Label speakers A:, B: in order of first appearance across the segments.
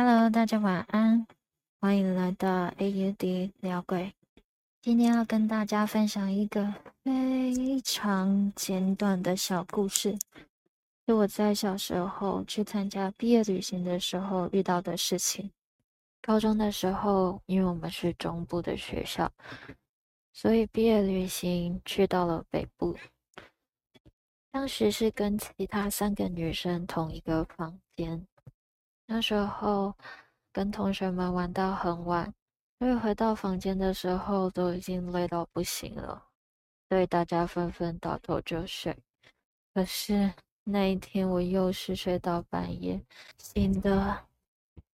A: Hello，大家晚安，欢迎来到 AUD 聊鬼。今天要跟大家分享一个非常简短的小故事，是我在小时候去参加毕业旅行的时候遇到的事情。高中的时候，因为我们是中部的学校，所以毕业旅行去到了北部。当时是跟其他三个女生同一个房间。那时候跟同学们玩到很晚，所以回到房间的时候都已经累到不行了，所以大家纷纷倒头就睡。可是那一天我又是睡到半夜醒的，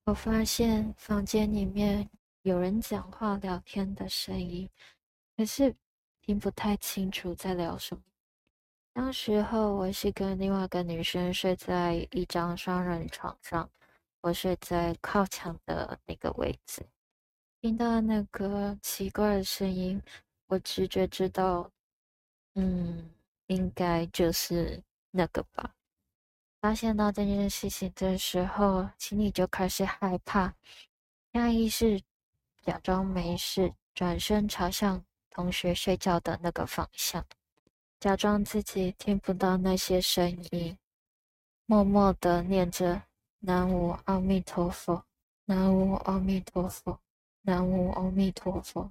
A: 我发现房间里面有人讲话聊天的声音，可是听不太清楚在聊什么。当时候我是跟另外一个女生睡在一张双人床上。我睡在靠墙的那个位置，听到那个奇怪的声音，我直觉知道，嗯，应该就是那个吧。发现到这件事情的时候，心里就开始害怕，下意识假装没事，转身朝向同学睡觉的那个方向，假装自己听不到那些声音，默默的念着。南无阿弥陀佛，南无阿弥陀佛，南无阿弥陀佛。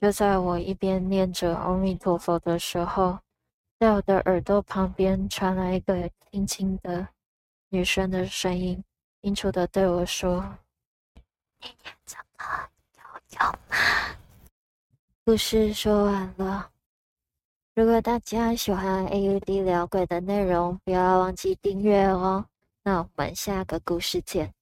A: 就在我一边念着阿弥陀佛的时候，在我的耳朵旁边传来一个轻轻的女生的声音，清楚的对我说：“你念这个有用吗？”故事说完了。如果大家喜欢 AUD 聊鬼的内容，不要忘记订阅哦。那我们下个故事见。